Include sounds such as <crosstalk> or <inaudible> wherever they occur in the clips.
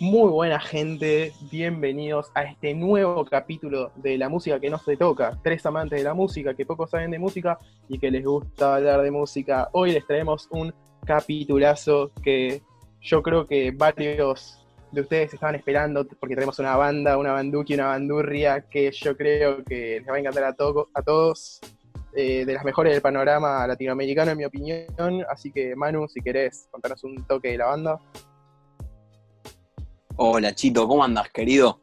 Muy buena gente, bienvenidos a este nuevo capítulo de la música que no se toca. Tres amantes de la música que poco saben de música y que les gusta hablar de música. Hoy les traemos un capitulazo que yo creo que varios de ustedes estaban esperando porque tenemos una banda, una banduki, una bandurria que yo creo que les va a encantar a, a todos. Eh, de las mejores del panorama latinoamericano en mi opinión. Así que Manu, si querés contarnos un toque de la banda. Hola Chito, ¿cómo andas, querido?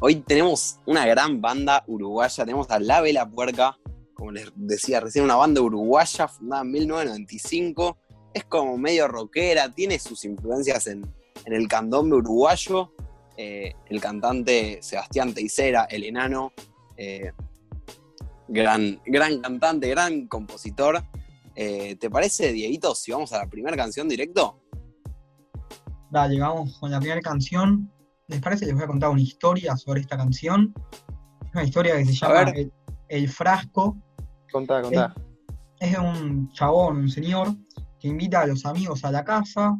Hoy tenemos una gran banda uruguaya, tenemos a La Vela Puerca, como les decía recién, una banda uruguaya fundada en 1995, es como medio rockera, tiene sus influencias en, el candombe uruguayo, eh, el cantante Sebastián Teisera, el enano, eh, gran, gran cantante, gran compositor. Eh, ¿Te parece, Dieguito, si vamos a la primera canción directo? Dale, vamos con la primera canción. ¿Les parece? Les voy a contar una historia sobre esta canción. Una historia que se llama el, Frasco. Contá, contá. Es, de un chabón, un señor, que invita a los amigos a la casa,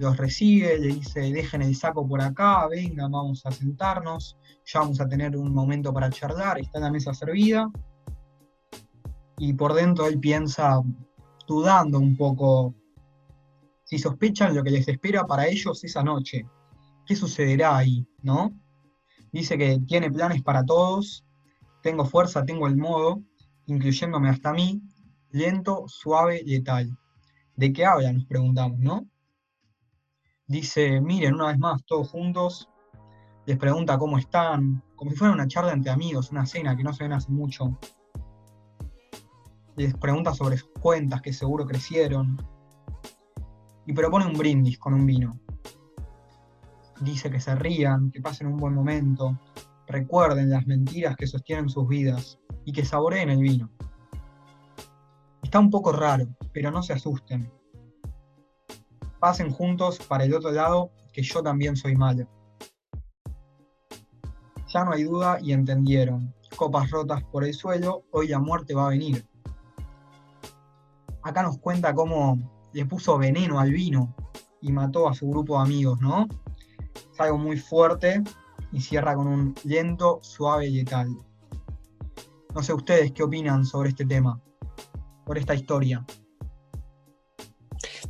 los recibe, le dice, dejen el saco por acá, vengan, vamos a sentarnos, ya vamos a tener un momento para charlar, está la mesa servida. Y por dentro él piensa, dudando un poco si sospechan lo que les espera para ellos esa noche. ¿Qué sucederá ahí, no? Dice que tiene planes para todos, tengo fuerza, tengo el modo, incluyéndome hasta mí, lento, suave, letal. ¿De qué habla? Nos preguntamos, ¿no? Dice, miren, una vez más, todos juntos, les pregunta cómo están, como si fuera una charla entre amigos, una cena que no se ven hace mucho. Les pregunta sobre sus cuentas que seguro crecieron, y propone un brindis con un vino. Dice que se rían, que pasen un buen momento, recuerden las mentiras que sostienen sus vidas y que saboreen el vino. Está un poco raro, pero no se asusten. Pasen juntos para el otro lado, que yo también soy malo. Ya no hay duda y entendieron. Copas rotas por el suelo, hoy la muerte va a venir. Acá nos cuenta cómo le puso veneno al vino y mató a su grupo de amigos, ¿no? Es algo muy fuerte y cierra con un lento, suave y letal. No sé ustedes qué opinan sobre este tema, sobre esta historia.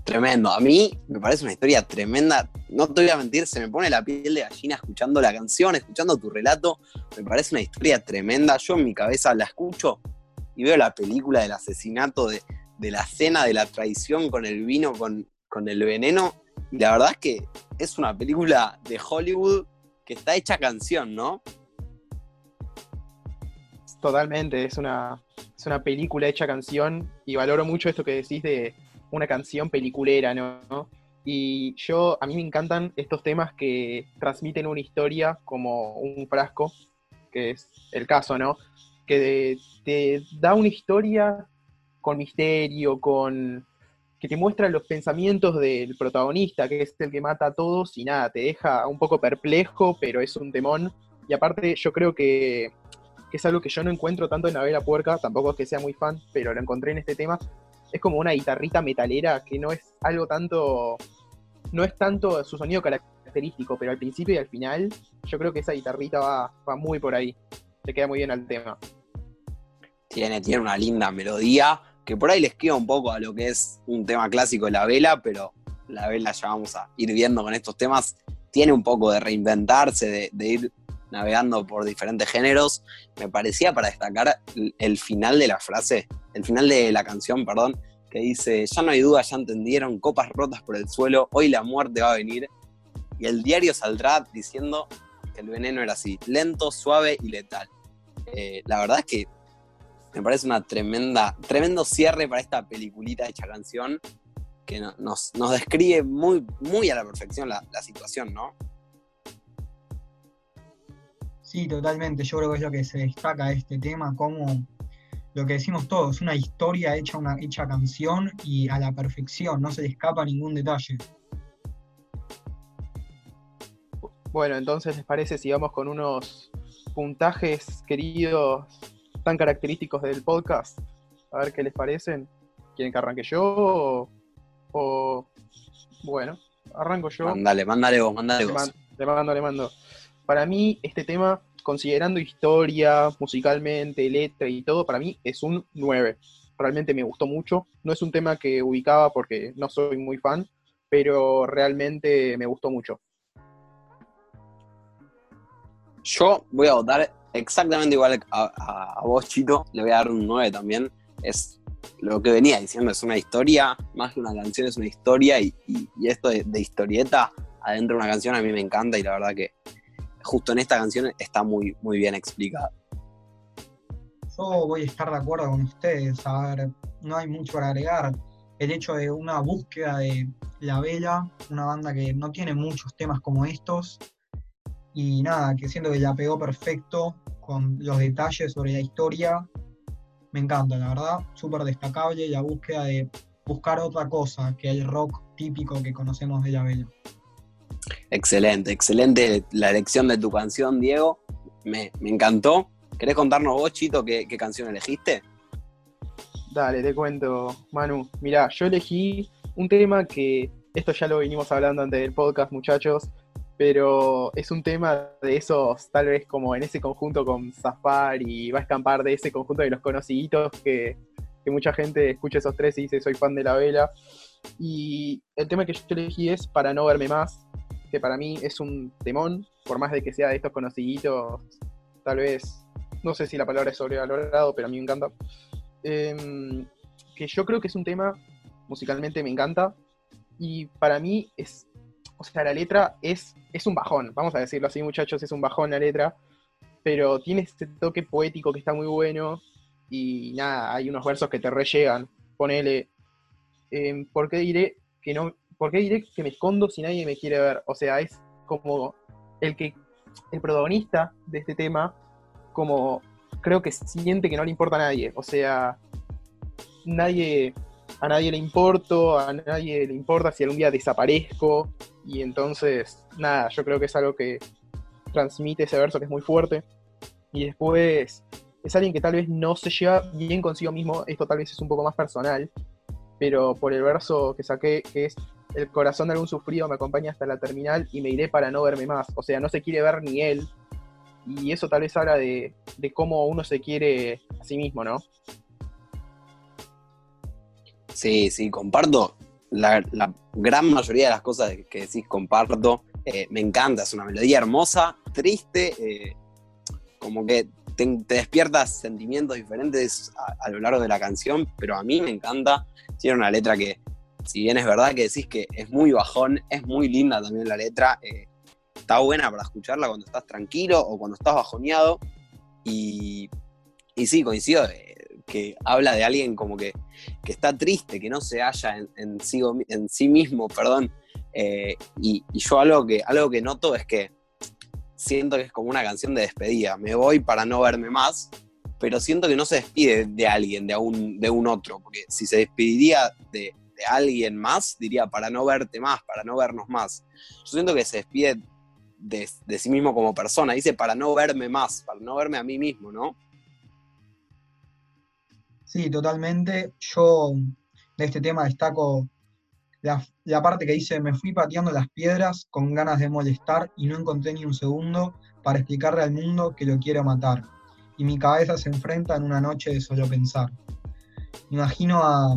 Tremendo. A mí me parece una historia tremenda. No te voy a mentir, se me pone la piel de gallina escuchando la canción, escuchando tu relato. Me parece una historia tremenda. Yo en mi cabeza la escucho y veo la película del asesinato de, de la cena, de la traición con el vino, con, con el veneno. Y la verdad es que es una película de Hollywood que está hecha canción, ¿no? Totalmente, es una, es una película hecha canción y valoro mucho esto que decís de una canción peliculera, ¿no? Y yo, a mí me encantan estos temas que transmiten una historia como un frasco, que es el caso, ¿no? Que te da una historia con misterio, con que te muestra los pensamientos del protagonista, que es el que mata a todos y nada, te deja un poco perplejo, pero es un temón. Y aparte yo creo que, es algo que yo no encuentro tanto en la vela puerca, tampoco es que sea muy fan, pero lo encontré en este tema. Es como una guitarrita metalera que no es algo tanto, no es tanto su sonido característico, pero al principio y al final yo creo que esa guitarrita va, va muy por ahí. Se queda muy bien al tema. Tiene, tiene una linda melodía que por ahí les queda un poco a lo que es un tema clásico de la vela, pero la vela ya vamos a ir viendo con estos temas, tiene un poco de reinventarse, de, ir navegando por diferentes géneros. Me parecía para destacar el, final de la frase, el final de la canción, perdón, que dice, ya no hay duda, ya entendieron, copas rotas por el suelo, hoy la muerte va a venir. Y el diario saldrá diciendo que el veneno era así, lento, suave y letal. Eh, la verdad es que me parece una tremenda, tremendo cierre para esta peliculita hecha canción que nos, describe muy, muy a la perfección la, situación, ¿no? Sí, totalmente. Yo creo que es lo que se destaca de este tema, como lo que decimos todos, una historia hecha, una hecha canción y a la perfección, no se le escapa ningún detalle. Bueno, entonces, ¿les parece si vamos con unos puntajes, queridos tan característicos del podcast. A ver qué les parecen. ¿Quieren que arranque yo? O, bueno, arranco yo. Mándale, mándale vos, mándale vos. le mando, le mando. Para mí, este tema, considerando historia, musicalmente, letra y todo, para mí es un 9. Realmente me gustó mucho. No es un tema que ubicaba porque no soy muy fan, pero realmente me gustó mucho. Yo voy a votar exactamente igual a, vos, Chito. Le voy a dar un 9 también. Es lo que venía diciendo, es una historia, más que una canción, es una historia. Y, esto de, historieta adentro de una canción a mí me encanta y la verdad que justo en esta canción está muy, muy bien explicado. Yo voy a estar de acuerdo con ustedes. A ver, no hay mucho para agregar. El hecho de una búsqueda de La Bella, una banda que no tiene muchos temas como estos, y nada, que siento que la pegó perfecto con los detalles sobre la historia. Me encanta, la verdad, súper destacable la búsqueda de buscar otra cosa que el rock típico que conocemos de la Bella. Excelente, excelente la elección de tu canción, Diego. Me, encantó. ¿Querés contarnos vos, Chito, qué, qué, canción elegiste? Dale, te cuento, Manu. Mirá, yo elegí un tema que, esto ya lo venimos hablando antes del podcast, muchachos, pero es un tema de esos, tal vez como en ese conjunto con Zafar y va a escampar de ese conjunto de los conociditos que, mucha gente escucha esos tres y dice soy fan de la vela. Y el tema que yo elegí es Para no verme más, que para mí es un temón, por más de que sea de estos conociditos, tal vez, no sé si la palabra es sobrevalorado, pero a mí me encanta. Em, que yo creo que es un tema, musicalmente me encanta, y para mí es o sea, la letra es, es un bajón, vamos a decirlo así, muchachos, es un bajón la letra, pero tiene este toque poético que está muy bueno y nada, hay unos versos que te rellegan. Ponele, em, ¿por qué diré que no, por qué diré que me escondo si nadie me quiere ver? O sea, es como el que, el protagonista de este tema, como creo que siente que no le importa a nadie. O sea, nadie, a nadie le importo, a nadie le importa si algún día desaparezco, y entonces, nada, yo creo que es algo que transmite ese verso que es muy fuerte. Y después es alguien que tal vez no se lleva bien consigo mismo, esto tal vez es un poco más personal, pero por el verso que saqué, que es el corazón de algún sufrido me acompaña hasta la terminal y me iré para no verme más. O sea, no se quiere ver ni él. Y eso tal vez habla de, de cómo uno se quiere a sí mismo, ¿no? Sí, sí, comparto la, gran mayoría de las cosas que decís comparto. Eh, me encanta, es una melodía hermosa, triste, eh, como que te, despiertas sentimientos diferentes a, lo largo de la canción, pero a mí me encanta. Tiene una letra que, si bien es verdad que decís que es muy bajón, es muy linda también la letra. Eh, está buena para escucharla cuando estás tranquilo o cuando estás bajoneado. Y, y sí, coincido que habla de alguien como que, está triste, que no se halla en, sí, en sí, mismo, perdón. Eh, y, yo algo que, algo que noto es que siento que es como una canción de despedida. Me voy para no verme más, pero siento que no se despide de alguien, de un, de un otro, porque si se despediría de, alguien más, diría para no verte más, para no vernos más. Yo siento que se despide de, de sí mismo como persona, dice para no verme más, para no verme a mí mismo, ¿no? Sí, totalmente. Yo de este tema destaco la, parte que dice, me fui pateando las piedras con ganas de molestar y no encontré ni un segundo para explicarle al mundo que lo quiero matar. Y mi cabeza se enfrenta en una noche de solo pensar. imagino a,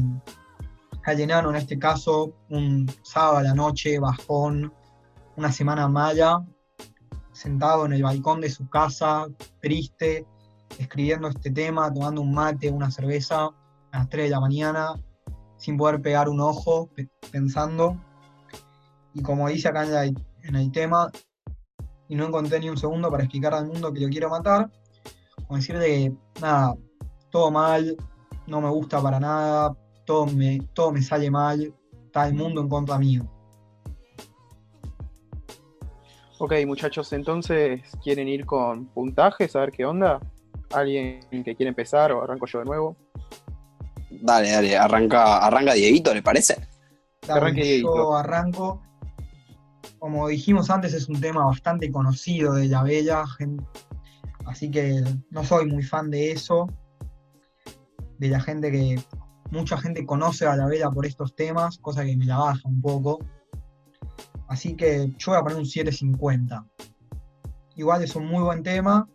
a Llenano en este caso, un sábado a la noche, bajón, una semana mala, sentado en el balcón de su casa, triste, escribiendo este tema, tomando un mate, una cerveza a las 3 de la mañana, sin poder pegar un ojo, pensando. Y como dice acá en, el tema, y no encontré ni un segundo para explicar al mundo que lo quiero matar, como decirle que, nada, todo mal, no me gusta para nada, todo me, todo me sale mal, está el mundo en contra mío. Ok, muchachos, entonces, ¿quieren ir con puntajes? A ver qué onda. ¿Alguien que quiere empezar o arranco yo de nuevo? Dale, dale, arranca, arranca Dieguito, ¿le parece? Yo arranco. Como dijimos antes, es un tema bastante conocido de la Bella, así que no soy muy fan de eso. De la gente que. Mucha gente conoce a la Bella por estos temas, cosa que me la baja un poco. Así que yo voy a poner un 750. Igual es un muy buen tema.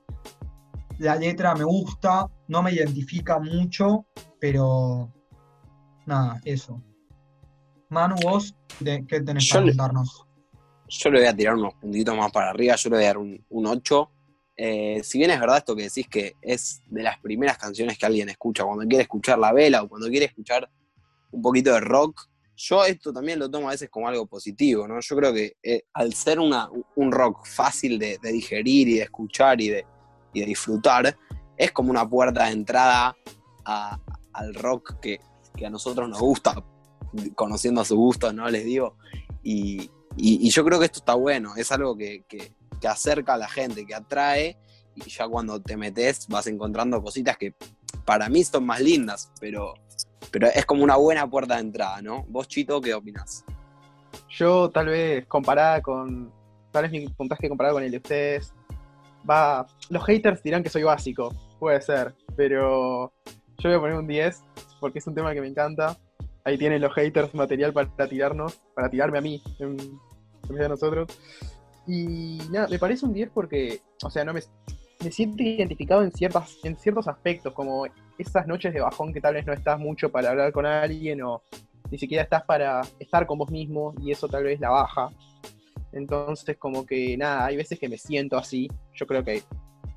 La letra me gusta, no me identifica mucho, pero nada, eso. Manu, vos, ¿qué tenés para contarnos? Yo le voy a tirar unos puntitos más para arriba, yo le voy a dar un, 8. Eh, si bien es verdad esto que decís que es de las primeras canciones que alguien escucha cuando quiere escuchar la vela o cuando quiere escuchar un poquito de rock, yo esto también lo tomo a veces como algo positivo, ¿no? Yo creo que eh, al ser una, un rock fácil de, digerir y de escuchar y de, y de, disfrutar, es como una puerta de entrada al rock que, a nosotros nos gusta, conociendo a su gusto, ¿no? Les digo. Y, yo creo que esto está bueno, es algo que, que, acerca a la gente, que atrae, y ya cuando te metes vas encontrando cositas que para mí son más lindas, pero pero es como una buena puerta de entrada, ¿no? Vos, Chito, ¿qué opinas? Yo, tal vez, comparada con. Tal vez mi puntaje comparado con el de ustedes. Va. Los haters dirán que soy básico, puede ser, pero yo voy a poner un 10 porque es un tema que me encanta. Ahí tienen los haters material para tirarnos, para tirarme a mí, en, vez de nosotros. Y nada, me parece un 10 porque, o sea, no me, me siento identificado en, ciertas, en ciertos aspectos, como esas noches de bajón que tal vez no estás mucho para hablar con alguien o ni siquiera estás para estar con vos mismo y eso tal vez la baja. Entonces como que nada, hay veces que me siento así. Yo creo que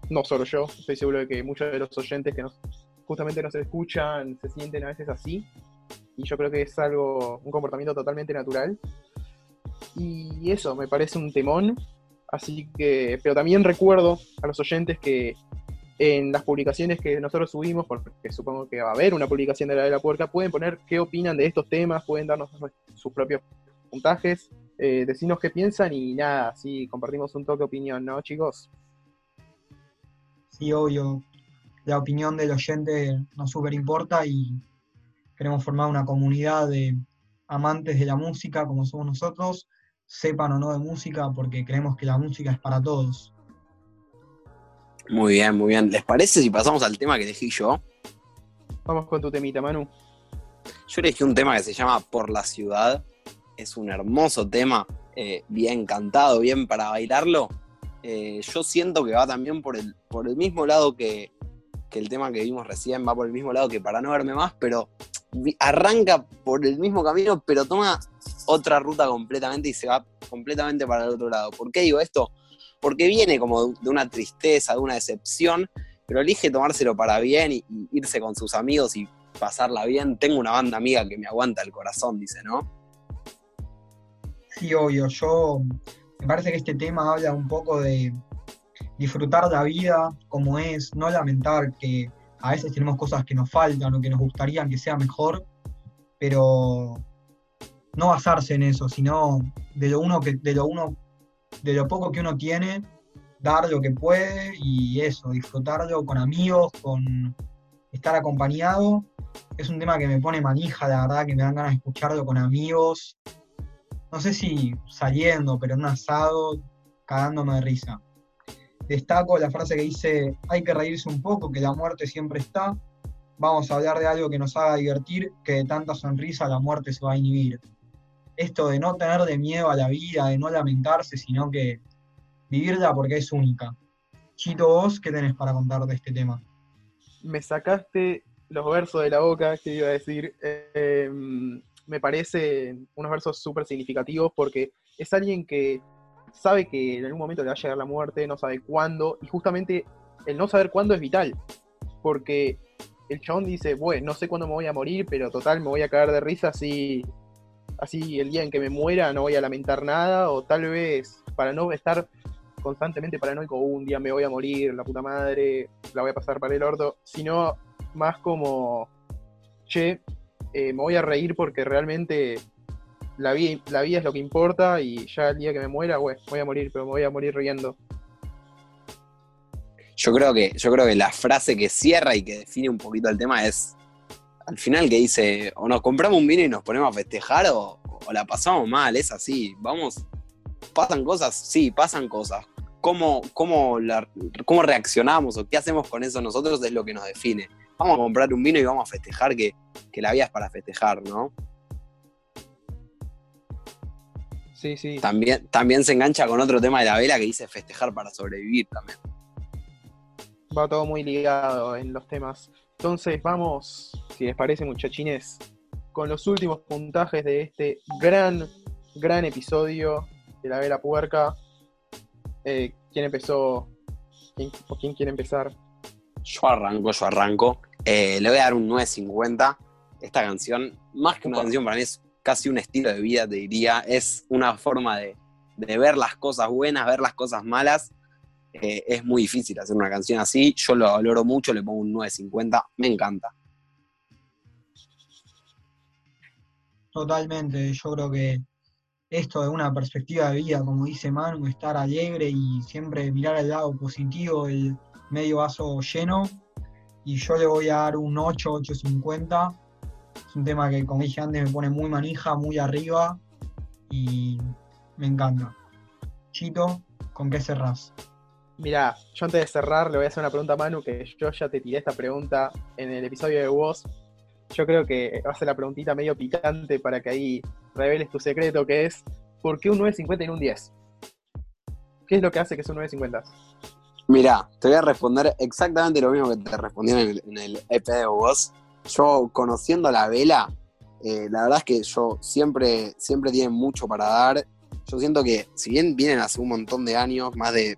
no solo yo, estoy seguro de que muchos de los oyentes que nos, justamente nos escuchan se sienten a veces así. Y yo creo que es algo, un comportamiento totalmente natural. Y eso, me parece un temón. Así que, pero también recuerdo a los oyentes que en las publicaciones que nosotros subimos, porque supongo que va a haber una publicación de la de la puerca, pueden poner qué opinan de estos temas, pueden darnos sus propios puntajes, eh, decirnos qué piensan y nada, así compartimos un toque de opinión, ¿no, chicos? Sí, obvio. La opinión del oyente nos súper importa y queremos formar una comunidad de amantes de la música como somos nosotros, sepan o no de música, porque creemos que la música es para todos. Muy bien, muy bien. ¿Les parece si pasamos al tema que elegí yo? Vamos con tu temita, Manu. Yo elegí un tema que se llama Por la Ciudad. Es un hermoso tema, eh, bien cantado, bien para bailarlo. Eh, yo siento que va también por el, por el mismo lado que, que el tema que vimos recién, va por el mismo lado que para no verme más, pero arranca por el mismo camino, pero toma otra ruta completamente y se va completamente para el otro lado. ¿Por qué digo esto? porque viene como de una tristeza, de una decepción, pero elige tomárselo para bien y, irse con sus amigos y pasarla bien. Tengo una banda amiga que me aguanta el corazón, dice, ¿no? Sí, obvio. Yo me parece que este tema habla un poco de disfrutar la vida como es, no lamentar que a veces tenemos cosas que nos faltan o que nos gustaría que sea mejor, pero no basarse en eso, sino de lo uno que de lo uno de lo poco que uno tiene, dar lo que puede y eso, disfrutarlo con amigos, con estar acompañado. Es un tema que me pone manija, la verdad, que me dan ganas de escucharlo con amigos. No sé si saliendo, pero en un asado, cagándome de risa. Destaco la frase que dice, hay que reírse un poco, que la muerte siempre está. Vamos a hablar de algo que nos haga divertir, que de tanta sonrisa la muerte se va a inhibir esto de no tener de miedo a la vida, de no lamentarse, sino que vivirla porque es única. Chito, vos, ¿qué tenés para contar de este tema? Me sacaste los versos de la boca, que iba a decir. Em, me parece unos versos súper significativos porque es alguien que sabe que en algún momento le va a llegar la muerte, no sabe cuándo, y justamente el no saber cuándo es vital, porque el chabón dice, bueno, no sé cuándo me voy a morir, pero total me voy a caer de risa si así el día en que me muera no voy a lamentar nada, o tal vez para no estar constantemente paranoico, uh, un día me voy a morir, la puta madre, la voy a pasar para el orto, sino más como, che, eh, me voy a reír porque realmente la vida, es lo que importa y ya el día que me muera, voy a morir, pero me voy a morir riendo. Yo creo que, yo creo que la frase que cierra y que define un poquito el tema es al final que dice, o nos compramos un vino y nos ponemos a festejar o, la pasamos mal, es así, vamos, pasan cosas, sí, pasan cosas. ¿Cómo, cómo, cómo reaccionamos o qué hacemos con eso nosotros es lo que nos define. Vamos a comprar un vino y vamos a festejar que, la vida es para festejar, ¿no? Sí, sí. También, también se engancha con otro tema de la vela que dice festejar para sobrevivir también. Va todo muy ligado en los temas. Entonces vamos, si les parece muchachines, con los últimos puntajes de este gran, gran episodio de la vela puerca. Eh, ¿Quién empezó? ¿Quién, ¿O quién quiere empezar? Yo arranco, yo arranco. Eh, le voy a dar un 9.50. Esta canción, más que una canción, para mí es casi un estilo de vida, te diría. Es una forma de, de ver las cosas buenas, ver las cosas malas. Eh, es muy difícil hacer una canción así. Yo lo valoro mucho, le pongo un 9.50. Me encanta. Totalmente, yo creo que esto es una perspectiva de vida, como dice Manu, estar alegre y siempre mirar el lado positivo, el medio vaso lleno. Y yo le voy a dar un 8, 8.50. Es un tema que, como dije antes, me pone muy manija, muy arriba y me encanta. Chito, ¿con qué cerrás? Mirá, yo antes de cerrar le voy a hacer una pregunta a Manu, que yo ya te tiré esta pregunta en el episodio de vos. Yo creo que va a ser la preguntita medio picante para que ahí reveles tu secreto, que es ¿por qué un 9.50 y un 10? ¿Qué es lo que hace que sea un 9.50? Mira, te voy a responder exactamente lo mismo que te respondí en el, EP de vos. Yo, conociendo la vela, eh, la verdad es que yo siempre, siempre tienen mucho para dar. Yo siento que, si bien vienen hace un montón de años, más de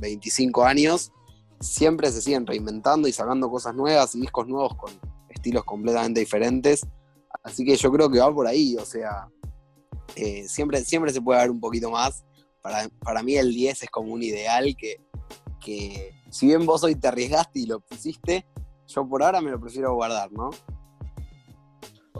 25 años, siempre se siguen reinventando y sacando cosas nuevas discos nuevos con estilos completamente diferentes. Así que yo creo que va por ahí, o sea, eh, siempre, siempre se puede dar un poquito más. Para, para mí el 10 es como un ideal que, que si bien vos hoy te arriesgaste y lo pusiste, yo por ahora me lo prefiero guardar, ¿no?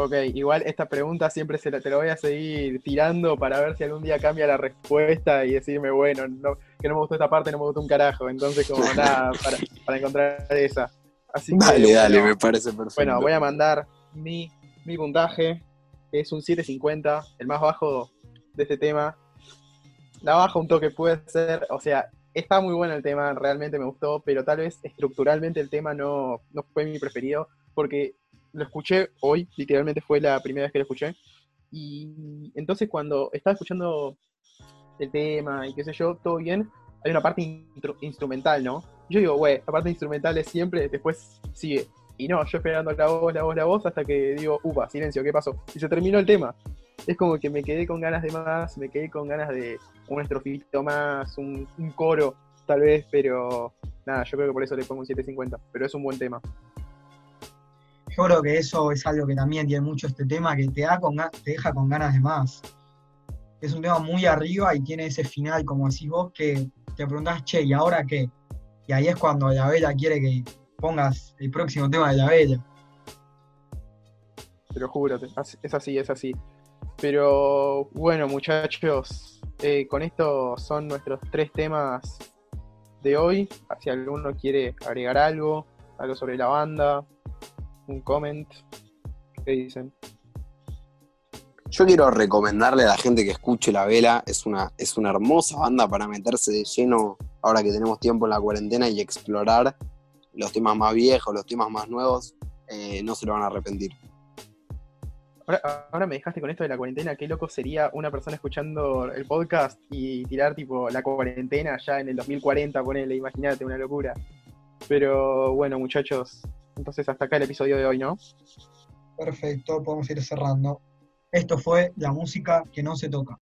Ok, igual esta pregunta siempre se la, te la voy a seguir tirando para ver si algún día cambia la respuesta y decirme, bueno, no, que no me gustó esta parte, no me gustó un carajo. Entonces, como <laughs> nada, para, para encontrar esa. Así que, Dale, dale, bueno, me parece perfecto. Bueno, voy a mandar mi, mi puntaje, que es un 750, el más bajo de este tema. La baja un toque puede ser, o sea, está muy bueno el tema, realmente me gustó, pero tal vez estructuralmente el tema no, no fue mi preferido, porque lo escuché hoy, literalmente fue la primera vez que lo escuché. Y entonces cuando estaba escuchando el tema y qué sé yo, todo bien, hay una parte instrumental, ¿no? Yo digo, güey, la parte instrumental es siempre, después sigue. Y no, yo esperando la voz, la voz, la voz, hasta que digo, upa, silencio, ¿qué pasó? Y se terminó el tema. Es como que me quedé con ganas de más, me quedé con ganas de un estrofito más, un, un coro, tal vez, pero nada, yo creo que por eso le pongo un 750. Pero es un buen tema. Yo creo que eso es algo que también tiene mucho este tema, que te, da con, te deja con ganas de más. Es un tema muy arriba y tiene ese final, como decís vos, que te preguntás, che, ¿y ahora qué? Y ahí es cuando la vela quiere que pongas el próximo tema de la vela. Te lo juro, es así, es así. Pero bueno, muchachos, eh, con esto son nuestros tres temas de hoy. Si alguno quiere agregar algo, algo sobre la banda, un comment, ¿qué dicen? Yo quiero recomendarle a la gente que escuche La Vela, es una, es una hermosa banda para meterse de lleno ahora que tenemos tiempo en la cuarentena y explorar los temas más viejos, los temas más nuevos, eh, no se lo van a arrepentir. Ahora, me dejaste con esto de la cuarentena, qué loco sería una persona escuchando el podcast y tirar tipo la cuarentena ya en el 2040, ponele, imagínate, una locura. Pero bueno, muchachos, entonces hasta acá el episodio de hoy, ¿no? Perfecto, podemos ir cerrando. Esto fue la música que no se toca.